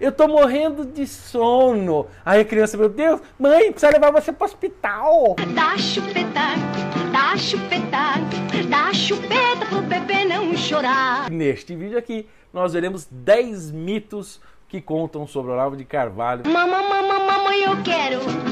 Eu tô morrendo de sono. Aí a criança, meu Deus, mãe, precisa levar você pro hospital. Dá chupeta, dá chupeta, dá chupeta pro bebê não chorar. Neste vídeo aqui, nós veremos 10 mitos que contam sobre Olavo de Carvalho. Mamãe, mamãe, mamãe, eu quero.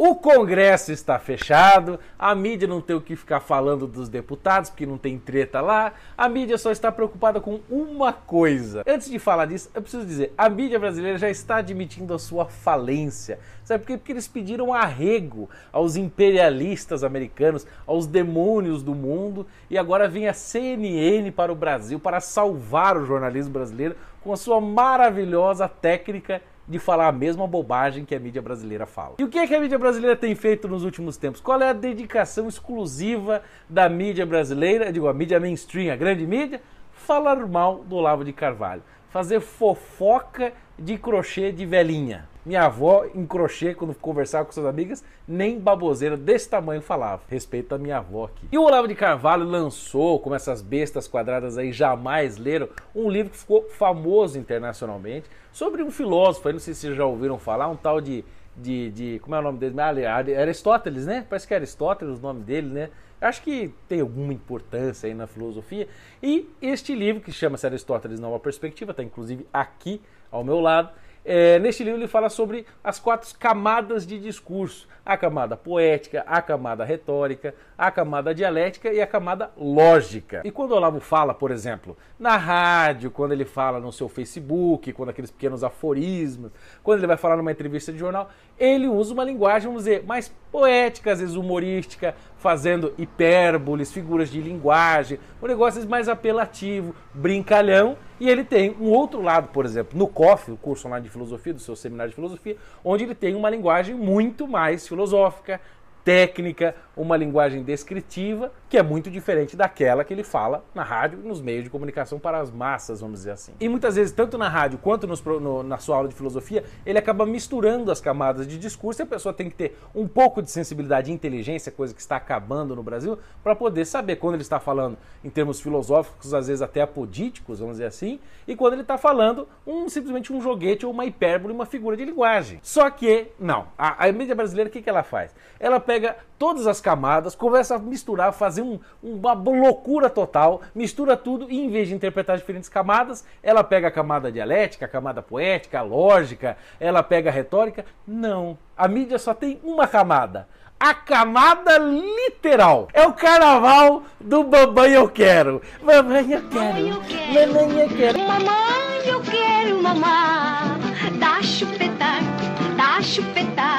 O Congresso está fechado, a mídia não tem o que ficar falando dos deputados, porque não tem treta lá. A mídia só está preocupada com uma coisa. Antes de falar disso, eu preciso dizer: a mídia brasileira já está admitindo a sua falência. Sabe por quê? Porque eles pediram arrego aos imperialistas americanos, aos demônios do mundo, e agora vem a CNN para o Brasil para salvar o jornalismo brasileiro com a sua maravilhosa técnica de falar a mesma bobagem que a mídia brasileira fala. E o que, é que a mídia brasileira tem feito nos últimos tempos? Qual é a dedicação exclusiva da mídia brasileira, digo, a mídia mainstream, a grande mídia? Falar mal do Olavo de Carvalho. Fazer fofoca de crochê de velhinha. Minha avó, em crochê, quando conversava com suas amigas, nem baboseira desse tamanho falava. Respeito a minha avó aqui. E o Olavo de Carvalho lançou, como essas bestas quadradas aí jamais leram, um livro que ficou famoso internacionalmente sobre um filósofo, aí não sei se vocês já ouviram falar, um tal de. De, de como é o nome dele? Ah, Aristóteles, né? Parece que é Aristóteles o nome dele, né? Acho que tem alguma importância aí na filosofia. E este livro, que chama-se Aristóteles Nova Perspectiva, está inclusive aqui ao meu lado, é, neste livro ele fala sobre as quatro camadas de discurso: a camada poética, a camada retórica, a camada dialética e a camada lógica. E quando o Olavo fala, por exemplo, na rádio, quando ele fala no seu Facebook, quando aqueles pequenos aforismos, quando ele vai falar numa entrevista de jornal, ele usa uma linguagem, vamos dizer, mais poética, às vezes humorística, fazendo hipérboles, figuras de linguagem, um negócio mais apelativo, brincalhão. E ele tem um outro lado, por exemplo, no COF, o curso online de filosofia, do seu seminário de filosofia, onde ele tem uma linguagem muito mais filosófica, técnica, uma linguagem descritiva, que é muito diferente daquela que ele fala na rádio e nos meios de comunicação para as massas, vamos dizer assim. E muitas vezes, tanto na rádio quanto nos, no, na sua aula de filosofia, ele acaba misturando as camadas de discurso e a pessoa tem que ter um pouco de sensibilidade e inteligência, coisa que está acabando no Brasil, para poder saber quando ele está falando em termos filosóficos, às vezes até apodíticos, vamos dizer assim, e quando ele está falando um, simplesmente um joguete ou uma hipérbole, uma figura de linguagem. Só que, não, a, a mídia brasileira, o que, que ela faz? Ela pega todas as camadas, começa a misturar, fazer um, uma loucura total, mistura tudo e em vez de interpretar diferentes camadas, ela pega a camada dialética, a camada poética, a lógica, ela pega a retórica. Não, a mídia só tem uma camada. A camada literal. É o carnaval do Mamãe Eu Quero. Mamãe Eu Quero. Mamãe Eu Quero. Mamãe Eu Quero, mamãe. Dá chupeta, dá chupeta, dá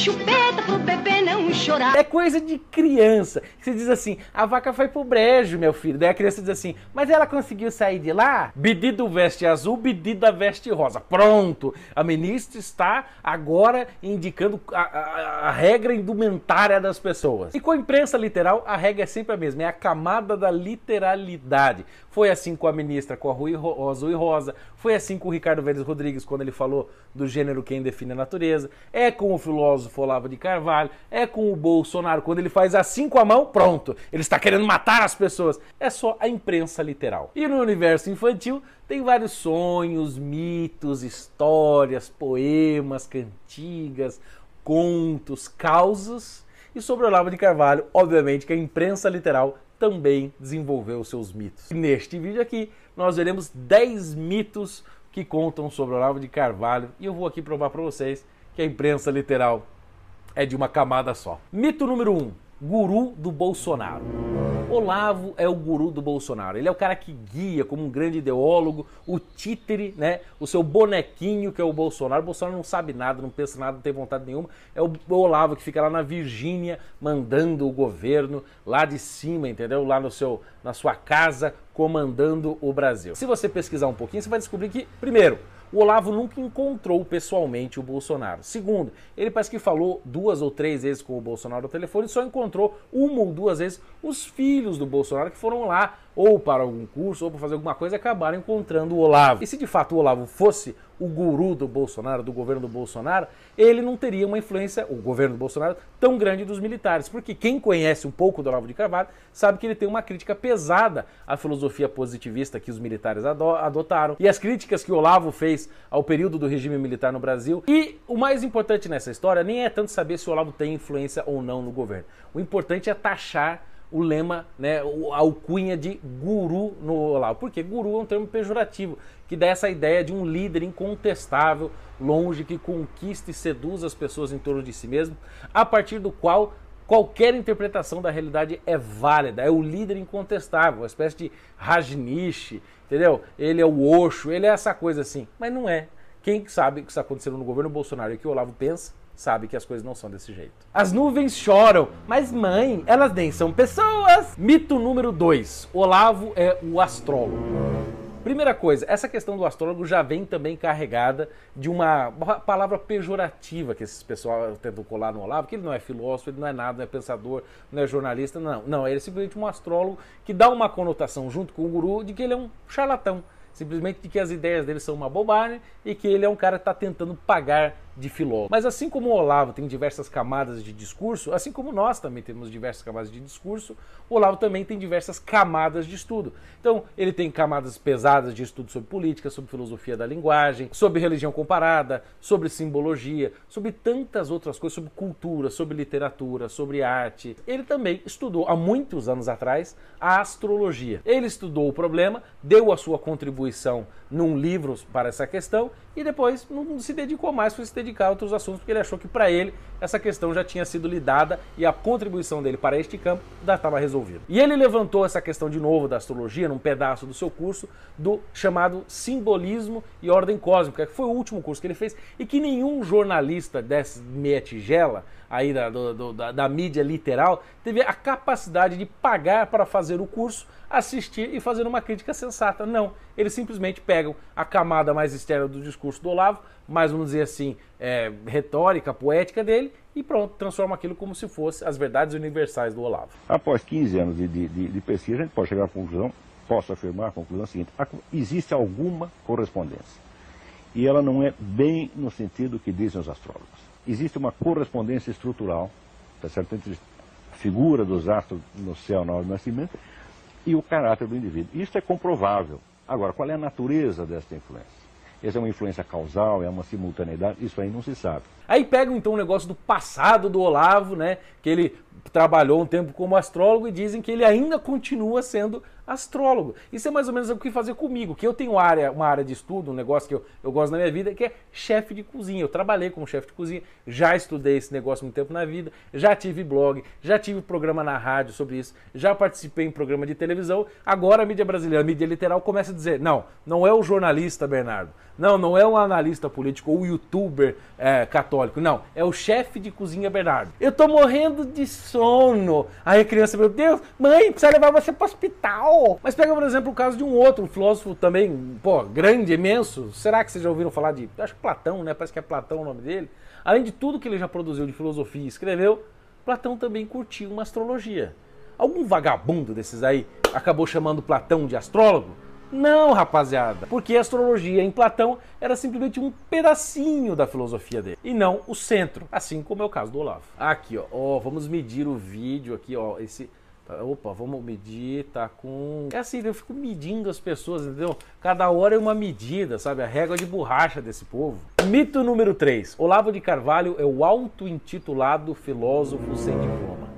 chupeta pro bebê não chorar. É coisa de criança. Você diz assim, a vaca foi pro brejo, meu filho. Daí a criança diz assim, mas ela conseguiu sair de lá? Bedido veste azul, Bedida veste rosa. Pronto. A ministra está agora indicando a, a, a regra indumentária das pessoas. E com a imprensa literal, a regra é sempre a mesma. É a camada da literalidade. Foi assim com a ministra, com a Rui Azul e Rosa. Foi assim com o Ricardo Vélez Rodrigues, quando ele falou do gênero quem define a natureza. É com o filósofo Olavo de Carvalho. É com o Bolsonaro, quando ele faz assim com a mão, pronto, ele está querendo matar as pessoas. É só a imprensa literal. E no universo infantil tem vários sonhos, mitos, histórias, poemas, cantigas, contos, causas. E sobre Olavo de Carvalho, obviamente que a imprensa literal também desenvolveu seus mitos. E neste vídeo aqui, nós veremos 10 mitos que contam sobre Olavo de Carvalho e eu vou aqui provar para vocês que a imprensa literal é de uma camada só. Mito número 1. Um, guru do Bolsonaro. Olavo é o guru do Bolsonaro. Ele é o cara que guia como um grande ideólogo, o títere, né? O seu bonequinho que é o Bolsonaro. O Bolsonaro não sabe nada, não pensa nada, não tem vontade nenhuma. É o Olavo que fica lá na Virgínia mandando o governo lá de cima, entendeu? Lá no seu, na sua casa comandando o Brasil. Se você pesquisar um pouquinho, você vai descobrir que, primeiro, o Olavo nunca encontrou pessoalmente o Bolsonaro. Segundo, ele parece que falou duas ou três vezes com o Bolsonaro no telefone e só encontrou uma ou duas vezes os filhos do Bolsonaro que foram lá ou para algum curso, ou para fazer alguma coisa, acabaram encontrando o Olavo. E se de fato o Olavo fosse o guru do Bolsonaro, do governo do Bolsonaro, ele não teria uma influência, o governo do Bolsonaro, tão grande dos militares. Porque quem conhece um pouco do Olavo de Carvalho sabe que ele tem uma crítica pesada à filosofia positivista que os militares adotaram e as críticas que o Olavo fez ao período do regime militar no Brasil. E o mais importante nessa história nem é tanto saber se o Olavo tem influência ou não no governo. O importante é taxar o lema, né, a alcunha de guru no Olavo. Porque guru é um termo pejorativo, que dá essa ideia de um líder incontestável, longe, que conquista e seduz as pessoas em torno de si mesmo, a partir do qual qualquer interpretação da realidade é válida, é o líder incontestável, uma espécie de Rajnish, entendeu? Ele é o Osho, ele é essa coisa assim, mas não é. Quem sabe o que está acontecendo no governo Bolsonaro e o que o Olavo pensa, sabe que as coisas não são desse jeito. As nuvens choram, mas mãe, elas nem são pessoas. Mito número 2. Olavo é o astrólogo. Primeira coisa, essa questão do astrólogo já vem também carregada de uma palavra pejorativa que esses pessoal tentam colar no Olavo, que ele não é filósofo, ele não é nada, não é pensador, não é jornalista, não. Não, ele é simplesmente um astrólogo que dá uma conotação junto com o guru de que ele é um charlatão simplesmente de que as ideias dele são uma bobagem e que ele é um cara que está tentando pagar de filósofo. Mas assim como o Olavo tem diversas camadas de discurso, assim como nós também temos diversas camadas de discurso, o Olavo também tem diversas camadas de estudo. Então, ele tem camadas pesadas de estudo sobre política, sobre filosofia da linguagem, sobre religião comparada, sobre simbologia, sobre tantas outras coisas, sobre cultura, sobre literatura, sobre arte. Ele também estudou há muitos anos atrás a astrologia. Ele estudou o problema, deu a sua contribuição num livro para essa questão e depois não se dedicou mais, foi se dedicar a outros assuntos, porque ele achou que para ele essa questão já tinha sido lidada e a contribuição dele para este campo já estava resolvida. E ele levantou essa questão de novo da astrologia num pedaço do seu curso do chamado Simbolismo e Ordem Cósmica, que foi o último curso que ele fez e que nenhum jornalista dessa meia tigela aí da, do, da, da mídia literal teve a capacidade de pagar para fazer o curso assistir e fazer uma crítica sensata. Não, eles simplesmente pegam a camada mais externa do discurso do Olavo, mais vamos dizer assim, é, retórica, poética dele, e pronto, transforma aquilo como se fosse as verdades universais do Olavo. Após 15 anos de, de, de pesquisa, a gente pode chegar à conclusão, posso afirmar a conclusão seguinte, existe alguma correspondência. E ela não é bem no sentido que dizem os astrólogos. Existe uma correspondência estrutural, tá certo? entre a figura dos astros no céu na hora do nascimento e o caráter do indivíduo. Isso é comprovável. Agora, qual é a natureza desta influência? Essa é uma influência causal, é uma simultaneidade? Isso aí não se sabe. Aí pega então o negócio do passado do Olavo, né? Que ele trabalhou um tempo como astrólogo e dizem que ele ainda continua sendo astrólogo. Isso é mais ou menos o que fazer comigo, que eu tenho área, uma área de estudo, um negócio que eu, eu gosto na minha vida, que é chefe de cozinha. Eu trabalhei como chefe de cozinha, já estudei esse negócio muito tempo na vida, já tive blog, já tive programa na rádio sobre isso, já participei em programa de televisão. Agora a mídia brasileira, a mídia literal, começa a dizer: não, não é o jornalista Bernardo, não, não é o analista político ou o youtuber é, católico, não, é o chefe de cozinha Bernardo. Eu tô morrendo de sono. Aí a criança, meu Deus, mãe, precisa levar você para o hospital. Mas pega, por exemplo, o caso de um outro um filósofo também, pô, grande, imenso. Será que vocês já ouviram falar de. Acho que Platão, né? Parece que é Platão o nome dele. Além de tudo que ele já produziu de filosofia e escreveu, Platão também curtiu uma astrologia. Algum vagabundo desses aí acabou chamando Platão de astrólogo? Não, rapaziada, porque a astrologia em Platão era simplesmente um pedacinho da filosofia dele e não o centro, assim como é o caso do Olavo. Aqui, ó, ó vamos medir o vídeo aqui, ó, esse Opa, vamos medir, tá com. É assim, eu fico medindo as pessoas, entendeu? Cada hora é uma medida, sabe? A régua de borracha desse povo. Mito número 3. Olavo de Carvalho é o auto-intitulado filósofo sem diploma.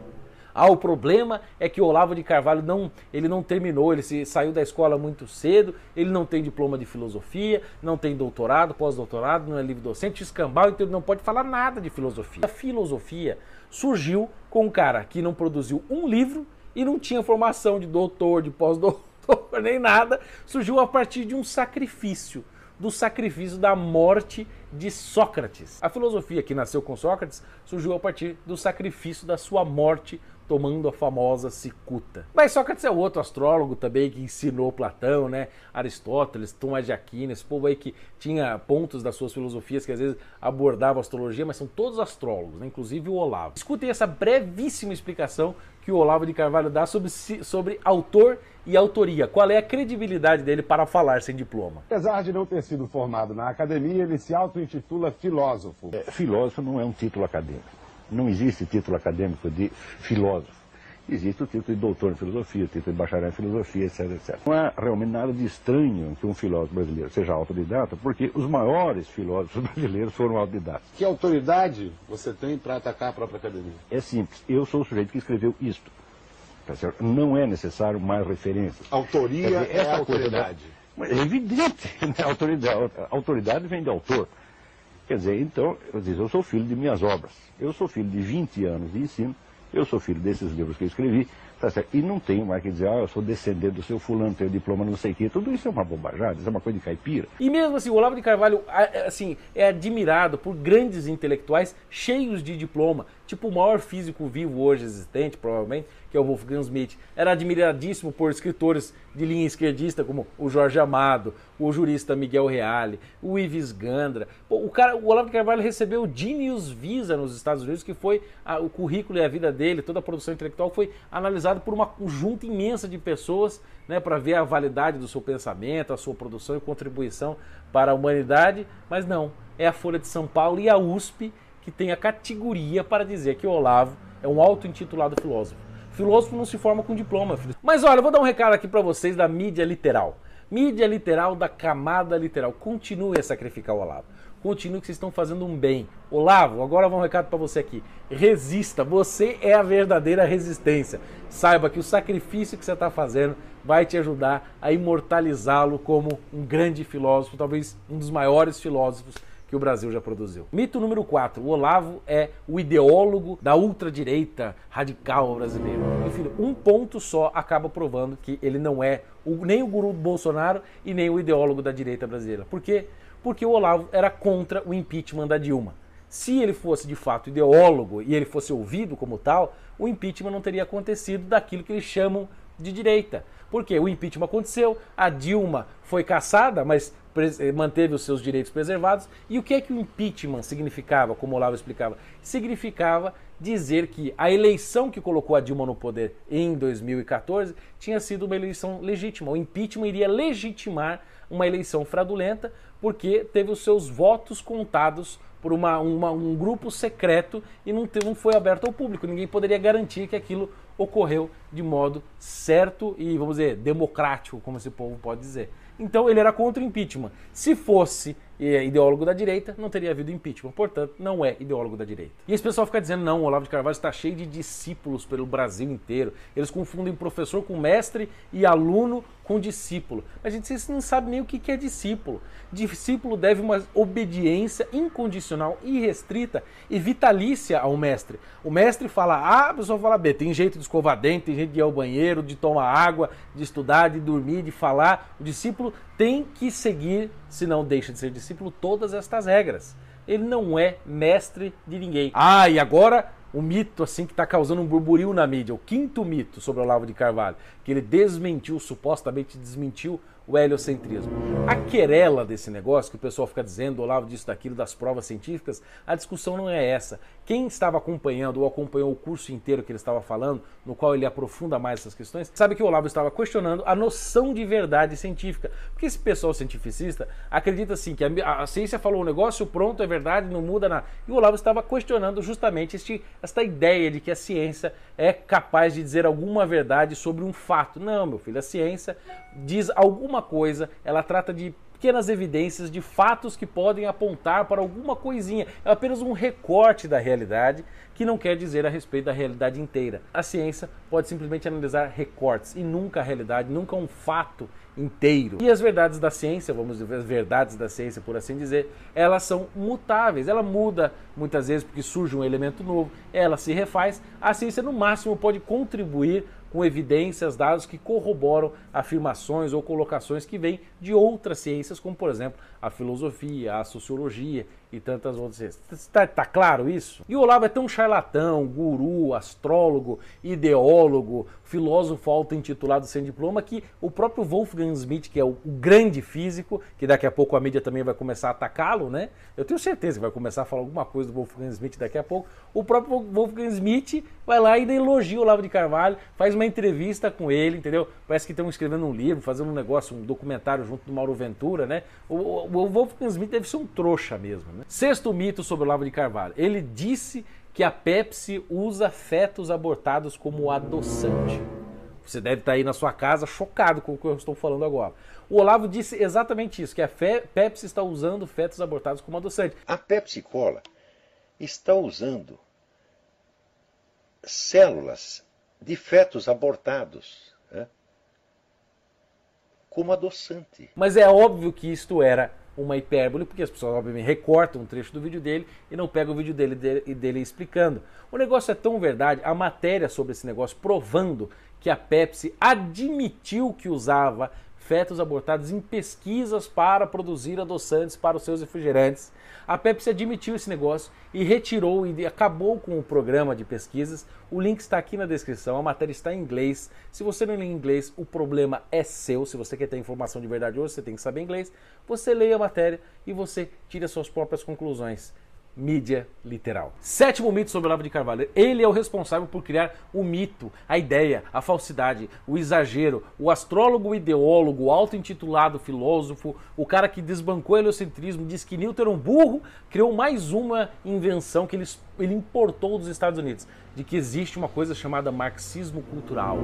Ah, o problema é que o Olavo de Carvalho não, ele não terminou, ele se, saiu da escola muito cedo, ele não tem diploma de filosofia, não tem doutorado, pós-doutorado, não é livre docente, escambau, então ele não pode falar nada de filosofia. A filosofia surgiu com um cara que não produziu um livro e não tinha formação de doutor, de pós-doutor, nem nada, surgiu a partir de um sacrifício do sacrifício da morte de Sócrates. A filosofia que nasceu com Sócrates surgiu a partir do sacrifício da sua morte tomando a famosa cicuta. Mas Sócrates é outro astrólogo também que ensinou Platão, né? Aristóteles, Tomás de Aquino, esse povo aí que tinha pontos das suas filosofias que às vezes abordavam astrologia, mas são todos astrólogos, né? inclusive o Olavo. Escutem essa brevíssima explicação que o Olavo de Carvalho dá sobre, sobre autor e autoria. Qual é a credibilidade dele para falar sem diploma? Apesar de não ter sido formado na academia, ele se auto-intitula filósofo. É, filósofo não é um título acadêmico. Não existe título acadêmico de filósofo. Existe o título de doutor em filosofia, o título de bacharel em filosofia, etc, etc. Não há realmente nada de estranho que um filósofo brasileiro seja autodidata, porque os maiores filósofos brasileiros foram autodidatas. Que autoridade você tem para atacar a própria academia? É simples. Eu sou o sujeito que escreveu isto. Tá não é necessário mais referências. Autoria dizer, é autoridade. Da... É evidente. Né? Autoridade, autoridade vem de autor. Quer dizer, então, eu, diz, eu sou filho de minhas obras. Eu sou filho de 20 anos de ensino eu sou filho desses livros que eu escrevi, tá certo? E não tenho mais que dizer, ah, eu sou descendente do seu fulano, tenho diploma não sei o quê. Tudo isso é uma bobajada, isso é uma coisa de caipira. E mesmo assim, o Olavo de Carvalho, assim, é admirado por grandes intelectuais cheios de diploma, tipo o maior físico vivo hoje existente, provavelmente, que é o Wolfgang Schmidt, era admiradíssimo por escritores de linha esquerdista como o Jorge Amado, o jurista Miguel Reale, o Ives Gandra. O, cara, o Olavo Carvalho recebeu o Genius Visa nos Estados Unidos, que foi a, o currículo e a vida dele, toda a produção intelectual foi analisado por uma conjunta imensa de pessoas né, para ver a validade do seu pensamento, a sua produção e contribuição para a humanidade, mas não, é a Folha de São Paulo e a USP que tem a categoria para dizer que o Olavo é um auto-intitulado filósofo. Filósofo não se forma com diploma. Filho. Mas olha, eu vou dar um recado aqui para vocês da mídia literal. Mídia literal da camada literal. Continue a sacrificar o Olavo. Continue que vocês estão fazendo um bem. Olavo, agora vou um recado para você aqui. Resista, você é a verdadeira resistência. Saiba que o sacrifício que você está fazendo vai te ajudar a imortalizá-lo como um grande filósofo, talvez um dos maiores filósofos que o Brasil já produziu. Mito número 4. O Olavo é o ideólogo da ultradireita radical brasileira. Enfim, um ponto só acaba provando que ele não é o, nem o guru Bolsonaro e nem o ideólogo da direita brasileira. Por quê? Porque o Olavo era contra o impeachment da Dilma. Se ele fosse de fato ideólogo e ele fosse ouvido como tal, o impeachment não teria acontecido daquilo que eles chamam de direita. Porque o impeachment aconteceu, a Dilma foi caçada, mas manteve os seus direitos preservados. E o que é que o impeachment significava, como o Olavo explicava? Significava dizer que a eleição que colocou a Dilma no poder em 2014 tinha sido uma eleição legítima. O impeachment iria legitimar uma eleição fraudulenta porque teve os seus votos contados por uma, uma, um grupo secreto e não, não foi aberto ao público. Ninguém poderia garantir que aquilo ocorreu de modo certo e, vamos dizer, democrático, como esse povo pode dizer. Então ele era contra o impeachment. Se fosse é ideólogo da direita, não teria havido impeachment. Portanto, não é ideólogo da direita. E esse pessoal fica dizendo, não, o Olavo de Carvalho está cheio de discípulos pelo Brasil inteiro. Eles confundem professor com mestre e aluno com discípulo. Mas, gente, vocês não sabem nem o que é discípulo. Discípulo deve uma obediência incondicional, irrestrita e vitalícia ao mestre. O mestre fala A, a pessoa fala B. Tem jeito de escovar dente, tem jeito de ir ao banheiro, de tomar água, de estudar, de dormir, de falar. O discípulo tem que seguir, se não deixa de ser discípulo, todas estas regras. Ele não é mestre de ninguém. Ah, e agora o mito assim que está causando um burburinho na mídia, o quinto mito sobre Olavo de Carvalho, que ele desmentiu, supostamente desmentiu o heliocentrismo. A querela desse negócio, que o pessoal fica dizendo, Olavo disso, daquilo, das provas científicas, a discussão não é essa. Quem estava acompanhando ou acompanhou o curso inteiro que ele estava falando, no qual ele aprofunda mais essas questões, sabe que o Olavo estava questionando a noção de verdade científica. Porque esse pessoal cientificista acredita assim, que a, a ciência falou um negócio, pronto, é verdade, não muda nada. E o Olavo estava questionando justamente este, esta ideia de que a ciência é capaz de dizer alguma verdade sobre um fato. Não, meu filho, a ciência diz alguma coisa, ela trata de pequenas evidências de fatos que podem apontar para alguma coisinha. É apenas um recorte da realidade que não quer dizer a respeito da realidade inteira. A ciência pode simplesmente analisar recortes e nunca a realidade, nunca um fato inteiro. E as verdades da ciência, vamos dizer, as verdades da ciência, por assim dizer, elas são mutáveis. Ela muda muitas vezes porque surge um elemento novo, ela se refaz. A ciência, no máximo, pode contribuir com evidências, dados que corroboram afirmações ou colocações que vêm de outras ciências, como por exemplo a filosofia, a sociologia e tantas outras. Está tá claro isso? E o Olavo é tão charlatão, guru, astrólogo, ideólogo, filósofo auto-intitulado sem diploma que o próprio Wolfgang Smith, que é o grande físico, que daqui a pouco a mídia também vai começar a atacá-lo, né? Eu tenho certeza que vai começar a falar alguma coisa do Wolfgang Smith daqui a pouco. O próprio Wolfgang Smith vai lá e elogia o Olavo de Carvalho, faz uma entrevista com ele, entendeu? Parece que estão escrevendo um livro, fazendo um negócio, um documentário junto do Mauro Ventura, né? O, o Wolfgang Smith deve ser um trouxa mesmo, né? Sexto mito sobre o Olavo de Carvalho. Ele disse que a Pepsi usa fetos abortados como adoçante. Você deve estar aí na sua casa chocado com o que eu estou falando agora. O Olavo disse exatamente isso, que a Pepsi está usando fetos abortados como adoçante. A Pepsi Cola está usando células de fetos abortados né, como adoçante. Mas é óbvio que isto era uma hipérbole, porque as pessoas obviamente recortam um trecho do vídeo dele e não pegam o vídeo dele, dele, dele explicando. O negócio é tão verdade, a matéria sobre esse negócio provando que a Pepsi admitiu que usava fetos abortados em pesquisas para produzir adoçantes para os seus refrigerantes. A Pepsi admitiu esse negócio e retirou e acabou com o programa de pesquisas. O link está aqui na descrição, a matéria está em inglês. Se você não lê inglês, o problema é seu. Se você quer ter informação de verdade hoje, você tem que saber inglês. Você leia a matéria e você tira suas próprias conclusões mídia literal. Sétimo mito sobre Olavo de Carvalho. Ele é o responsável por criar o mito, a ideia, a falsidade, o exagero, o astrólogo ideólogo, auto-intitulado filósofo, o cara que desbancou o heliocentrismo, diz que Newton era um burro, criou mais uma invenção que ele, ele importou dos Estados Unidos de que existe uma coisa chamada marxismo cultural,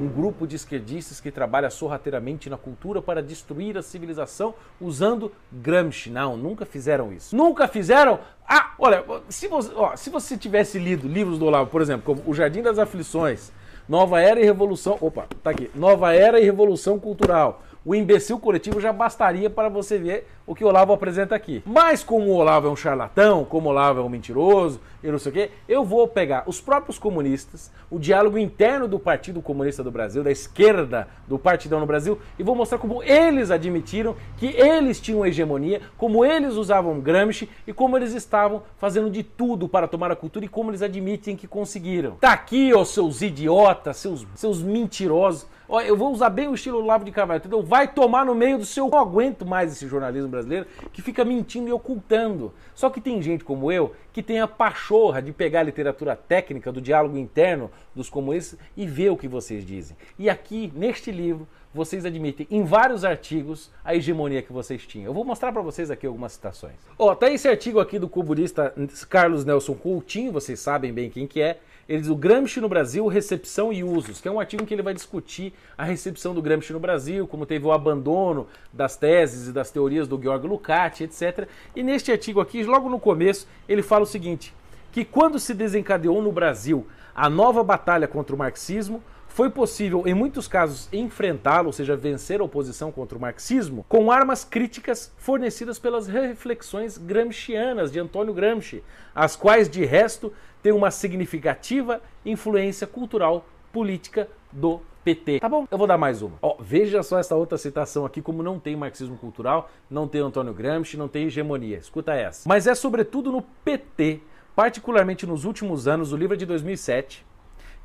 um grupo de esquerdistas que trabalha sorrateiramente na cultura para destruir a civilização usando Gramsci. Não, nunca fizeram isso. Nunca fizeram? Ah, olha, se você, ó, se você tivesse lido livros do Olavo, por exemplo, como O Jardim das Aflições, Nova Era e Revolução, opa, tá aqui, Nova Era e Revolução Cultural, o imbecil coletivo já bastaria para você ver o que o Olavo apresenta aqui. Mas como o Olavo é um charlatão, como o Olavo é um mentiroso, e não sei o quê, eu vou pegar os próprios comunistas, o diálogo interno do Partido Comunista do Brasil, da esquerda do Partidão no Brasil, e vou mostrar como eles admitiram que eles tinham hegemonia, como eles usavam Gramsci e como eles estavam fazendo de tudo para tomar a cultura e como eles admitem que conseguiram. Tá aqui, ó, seus idiotas, seus, seus mentirosos. Eu vou usar bem o estilo Olavo de Carvalho, entendeu? Vai tomar no meio do seu. Eu não aguento mais esse jornalismo brasileiro que fica mentindo e ocultando. Só que tem gente como eu que tem a pachorra de pegar a literatura técnica do diálogo interno dos comunistas e ver o que vocês dizem. E aqui, neste livro, vocês admitem em vários artigos a hegemonia que vocês tinham. Eu vou mostrar para vocês aqui algumas citações. Ó, oh, tá esse artigo aqui do comunista Carlos Nelson Coutinho, vocês sabem bem quem que é. Ele diz o Gramsci no Brasil, recepção e usos, que é um artigo em que ele vai discutir a recepção do Gramsci no Brasil, como teve o abandono das teses e das teorias do Georg Lukács, etc. E neste artigo aqui, logo no começo, ele fala o seguinte, que quando se desencadeou no Brasil a nova batalha contra o marxismo, foi possível, em muitos casos, enfrentá-lo, ou seja, vencer a oposição contra o marxismo, com armas críticas fornecidas pelas reflexões gramscianas de Antônio Gramsci, as quais, de resto, têm uma significativa influência cultural política do PT. Tá bom, eu vou dar mais uma. Ó, veja só essa outra citação aqui, como não tem marxismo cultural, não tem Antônio Gramsci, não tem hegemonia. Escuta essa. Mas é sobretudo no PT, particularmente nos últimos anos, o livro é de 2007,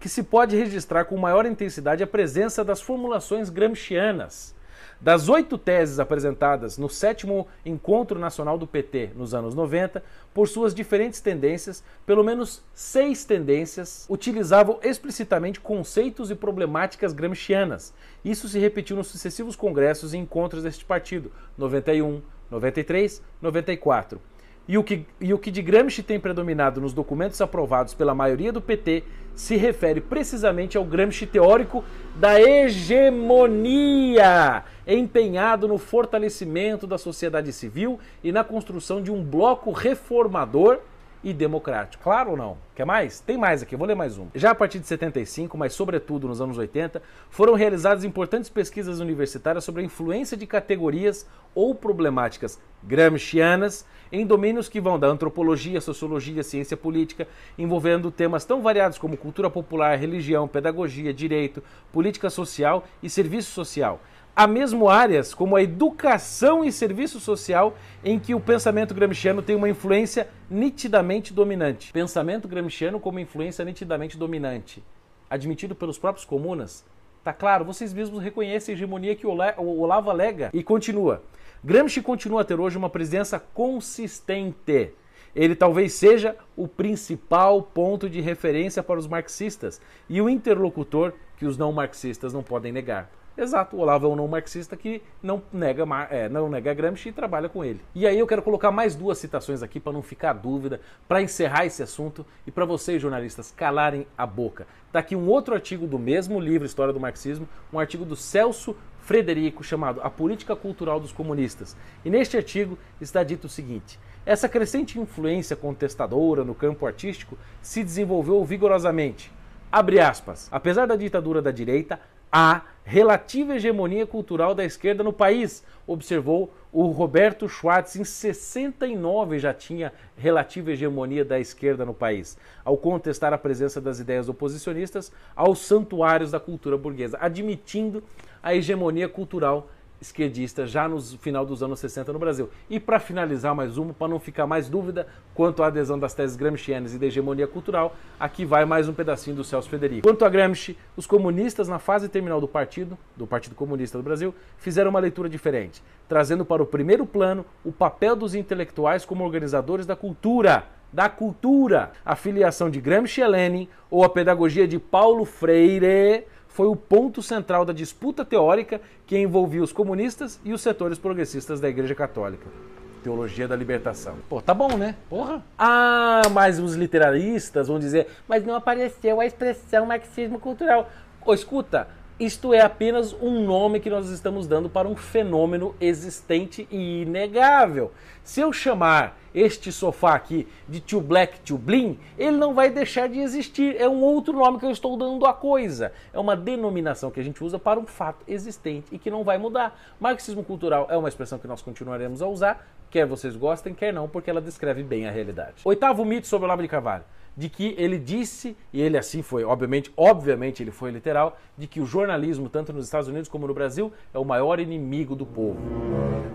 que se pode registrar com maior intensidade a presença das formulações gramscianas. Das oito teses apresentadas no sétimo Encontro Nacional do PT nos anos 90, por suas diferentes tendências, pelo menos seis tendências utilizavam explicitamente conceitos e problemáticas gramscianas. Isso se repetiu nos sucessivos congressos e encontros deste partido, 91, 93, 94. E o, que, e o que de Gramsci tem predominado nos documentos aprovados pela maioria do PT se refere precisamente ao Gramsci teórico da hegemonia, empenhado no fortalecimento da sociedade civil e na construção de um bloco reformador e democrático. Claro ou não? Quer mais? Tem mais aqui, vou ler mais um. Já a partir de 75, mas sobretudo nos anos 80, foram realizadas importantes pesquisas universitárias sobre a influência de categorias ou problemáticas gramscianas em domínios que vão da antropologia, sociologia, ciência política, envolvendo temas tão variados como cultura popular, religião, pedagogia, direito, política social e serviço social há mesmo áreas como a educação e serviço social em que o pensamento gramsciano tem uma influência nitidamente dominante. Pensamento gramsciano como influência nitidamente dominante, admitido pelos próprios comunas. Tá claro, vocês mesmos reconhecem a hegemonia que o Olavo alega e continua. Gramsci continua a ter hoje uma presença consistente. Ele talvez seja o principal ponto de referência para os marxistas e o interlocutor que os não marxistas não podem negar. Exato, o Olavo é um não marxista que não nega, é, não nega Gramsci e trabalha com ele. E aí eu quero colocar mais duas citações aqui para não ficar dúvida, para encerrar esse assunto e para vocês jornalistas calarem a boca. Está aqui um outro artigo do mesmo livro História do Marxismo, um artigo do Celso Frederico chamado A Política Cultural dos Comunistas. E neste artigo está dito o seguinte: essa crescente influência contestadora no campo artístico se desenvolveu vigorosamente. Abre aspas. Apesar da ditadura da direita, a relativa hegemonia cultural da esquerda no país, observou o Roberto Schwartz. Em 69 já tinha relativa hegemonia da esquerda no país, ao contestar a presença das ideias oposicionistas aos santuários da cultura burguesa, admitindo a hegemonia cultural esquerdista já no final dos anos 60 no Brasil. E para finalizar mais uma, para não ficar mais dúvida quanto à adesão das teses gramscianas e da hegemonia cultural, aqui vai mais um pedacinho do Celso Federico. Quanto a Gramsci, os comunistas na fase terminal do partido, do Partido Comunista do Brasil, fizeram uma leitura diferente, trazendo para o primeiro plano o papel dos intelectuais como organizadores da cultura, da cultura, a filiação de Gramsci a Lenin ou a pedagogia de Paulo Freire foi o ponto central da disputa teórica que envolvia os comunistas e os setores progressistas da Igreja Católica. Teologia da libertação. Pô, tá bom, né? Porra. Ah, mas os literaristas vão dizer, mas não apareceu a expressão marxismo cultural. Ô, escuta, isto é apenas um nome que nós estamos dando para um fenômeno existente e inegável. Se eu chamar este sofá aqui de Tio Black Tio Blim, ele não vai deixar de existir. É um outro nome que eu estou dando à coisa. É uma denominação que a gente usa para um fato existente e que não vai mudar. Marxismo cultural é uma expressão que nós continuaremos a usar, quer vocês gostem, quer não, porque ela descreve bem a realidade. Oitavo mito sobre o Olavo de Carvalho de que ele disse, e ele assim foi, obviamente, obviamente ele foi literal, de que o jornalismo, tanto nos Estados Unidos como no Brasil, é o maior inimigo do povo.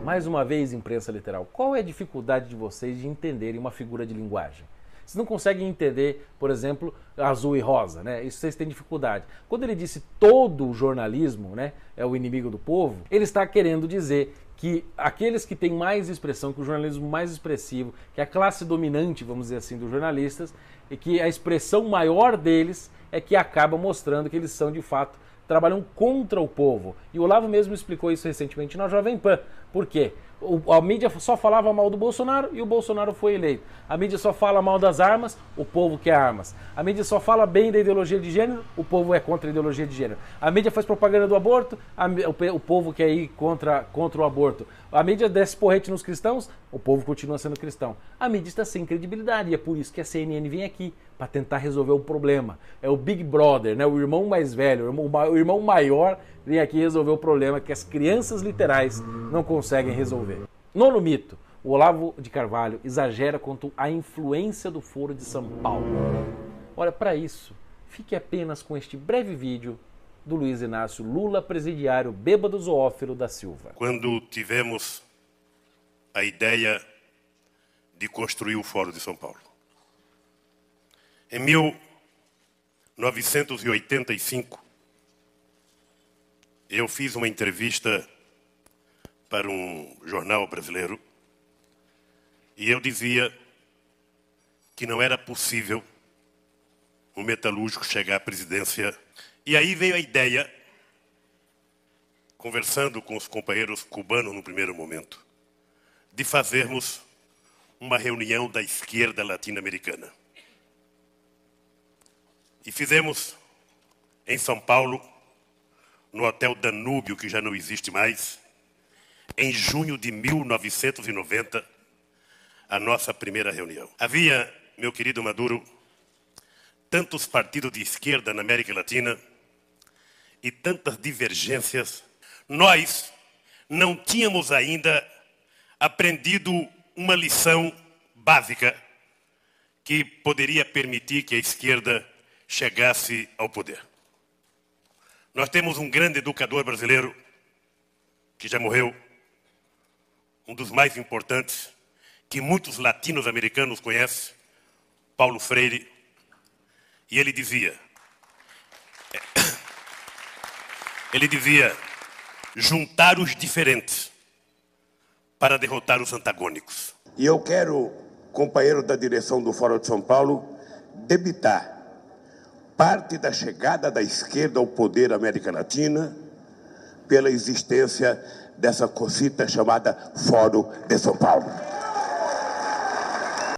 Mais uma vez, imprensa literal, qual é a dificuldade de vocês de entenderem uma figura de linguagem? Vocês não conseguem entender, por exemplo, azul e rosa, né? Isso vocês têm dificuldade. Quando ele disse todo o jornalismo, né, é o inimigo do povo, ele está querendo dizer que aqueles que têm mais expressão, que o jornalismo mais expressivo, que é a classe dominante, vamos dizer assim, dos jornalistas, e que a expressão maior deles é que acaba mostrando que eles são de fato trabalham contra o povo. E o Olavo mesmo explicou isso recentemente na Jovem Pan. Por quê? A mídia só falava mal do Bolsonaro e o Bolsonaro foi eleito. A mídia só fala mal das armas, o povo quer armas. A mídia só fala bem da ideologia de gênero, o povo é contra a ideologia de gênero. A mídia faz propaganda do aborto, a, o, o, povo quer ir contra, contra o aborto. A mídia desce porrete nos cristãos, o povo continua sendo cristão. A mídia está sem credibilidade e é por isso que a CNN vem aqui para tentar resolver o problema. É o Big Brother, né? o irmão mais velho, o irmão maior vem aqui resolver o problema que as crianças literais não conseguem resolver. Nono mito. O Olavo de Carvalho exagera quanto à influência do Foro de São Paulo. Olha, para isso, fique apenas com este breve vídeo do Luiz Inácio Lula, presidiário bêbado zoófilo da Silva. Quando tivemos a ideia de construir o Fórum de São Paulo. Em 1985, eu fiz uma entrevista para um jornal brasileiro e eu dizia que não era possível um metalúrgico chegar à presidência. E aí veio a ideia, conversando com os companheiros cubanos no primeiro momento, de fazermos uma reunião da esquerda latino-americana. E fizemos em São Paulo no Hotel Danúbio, que já não existe mais, em junho de 1990, a nossa primeira reunião. Havia meu querido Maduro, tantos partidos de esquerda na América Latina e tantas divergências, nós não tínhamos ainda aprendido uma lição básica que poderia permitir que a esquerda chegasse ao poder. Nós temos um grande educador brasileiro que já morreu, um dos mais importantes, que muitos latinos-americanos conhecem, Paulo Freire, e ele dizia, ele dizia, juntar os diferentes para derrotar os antagônicos. E eu quero, companheiro da direção do Fórum de São Paulo, debitar parte da chegada da esquerda ao poder América Latina pela existência dessa cosita chamada Fórum de São Paulo.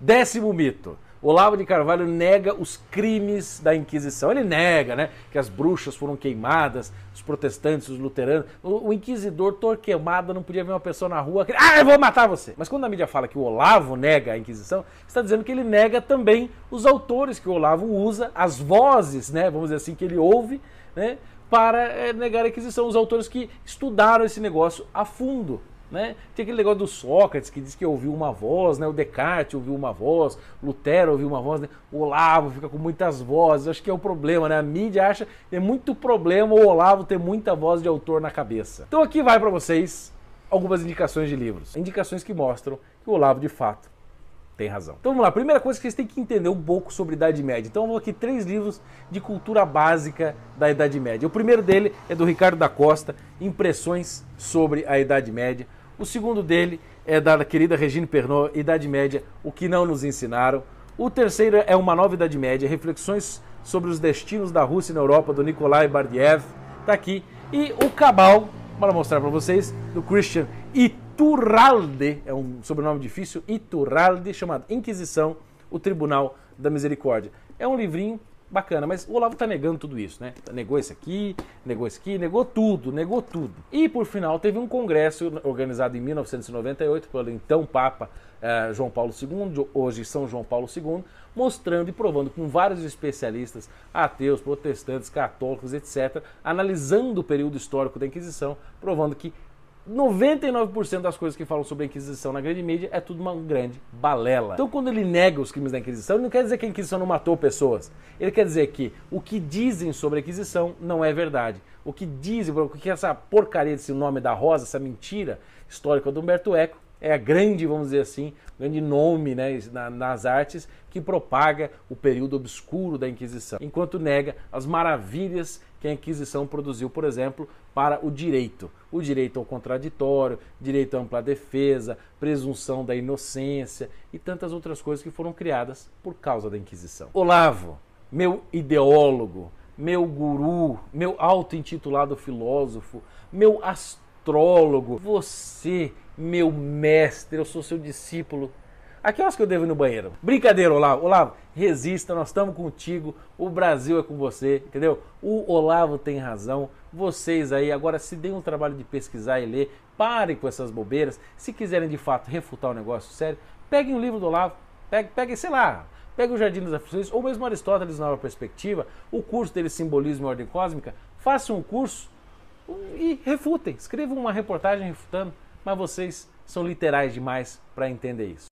Décimo mito. Olavo de Carvalho nega os crimes da Inquisição. Ele nega, né, que as bruxas foram queimadas, os protestantes, os luteranos. O, o inquisidor torquemado não podia ver uma pessoa na rua, ah, eu vou matar você. Mas quando a mídia fala que o Olavo nega a Inquisição, está dizendo que ele nega também os autores que o Olavo usa, as vozes, né, vamos dizer assim, que ele ouve, né, para é, negar a Inquisição, os autores que estudaram esse negócio a fundo. Né? Tem aquele negócio do Sócrates que diz que ouviu uma voz, né? o Descartes ouviu uma voz, Lutero ouviu uma voz, né? o Olavo fica com muitas vozes. Acho que é o problema, né? A mídia acha que é muito problema o Olavo ter muita voz de autor na cabeça. Então aqui vai para vocês algumas indicações de livros, indicações que mostram que o Olavo de fato tem razão. Então vamos lá, primeira coisa que vocês têm que entender um pouco sobre Idade Média. Então vamos aqui três livros de cultura básica da Idade Média. O primeiro dele é do Ricardo da Costa, Impressões sobre a Idade Média. O segundo dele é da querida Regine Pernod, Idade Média, O que não nos ensinaram. O terceiro é Uma Nova Idade Média, Reflexões sobre os destinos da Rússia na Europa, do Nikolai Bardiev. Está aqui. E o Cabal, para mostrar para vocês, do Christian Iturralde, é um sobrenome difícil, Iturralde, chamado Inquisição, o Tribunal da Misericórdia. É um livrinho bacana, mas o Olavo está negando tudo isso, né? Negou esse aqui, negou esse aqui, negou tudo, negou tudo. E por final teve um congresso organizado em 1998 pelo então Papa eh, João Paulo II, hoje São João Paulo II, mostrando e provando com vários especialistas, ateus, protestantes, católicos, etc., analisando o período histórico da Inquisição, provando que 99% das coisas que falam sobre a Inquisição na grande mídia é tudo uma grande balela. Então, quando ele nega os crimes da Inquisição, ele não quer dizer que a Inquisição não matou pessoas. Ele quer dizer que o que dizem sobre a Inquisição não é verdade. O que dizem, o que essa porcaria desse nome da Rosa, essa mentira histórica do Humberto Eco, é a grande, vamos dizer assim, grande nome né, nas artes que propaga o período obscuro da Inquisição, enquanto nega as maravilhas que a Inquisição produziu, por exemplo, para o direito. O direito ao contraditório, direito à ampla defesa, presunção da inocência e tantas outras coisas que foram criadas por causa da Inquisição. Olavo, meu ideólogo, meu guru, meu auto-intitulado filósofo, meu astrólogo, você meu mestre, eu sou seu discípulo. A que horas que eu devo ir no banheiro? Brincadeira, Olavo. Olavo, resista, nós estamos contigo. O Brasil é com você, entendeu? O Olavo tem razão. Vocês aí, agora se deem um trabalho de pesquisar e ler. Parem com essas bobeiras. Se quiserem de fato refutar o um negócio sério, peguem o um livro do Olavo. Peguem, peguem, sei lá, peguem o Jardim das Aflições, ou mesmo Aristóteles Nova Perspectiva, o curso dele Simbolismo e Ordem Cósmica. Façam um curso e refutem. Escrevam uma reportagem refutando mas vocês são literais demais para entender isso.